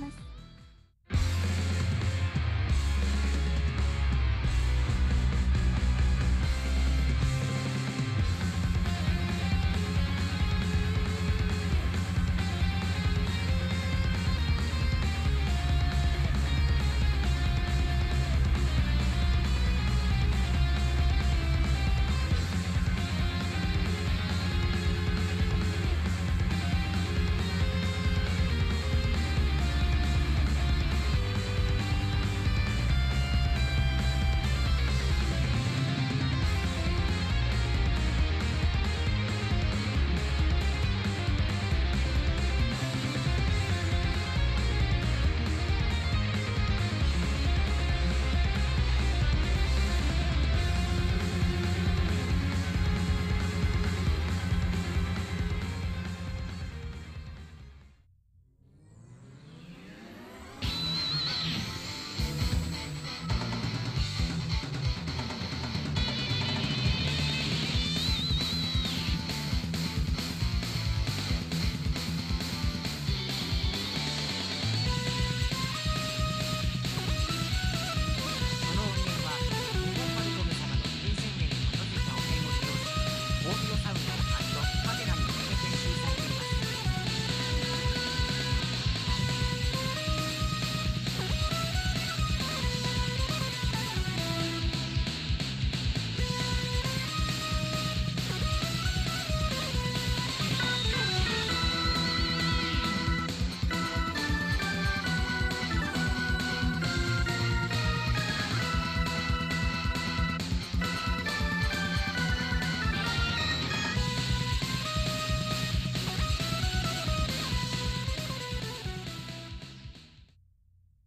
ます。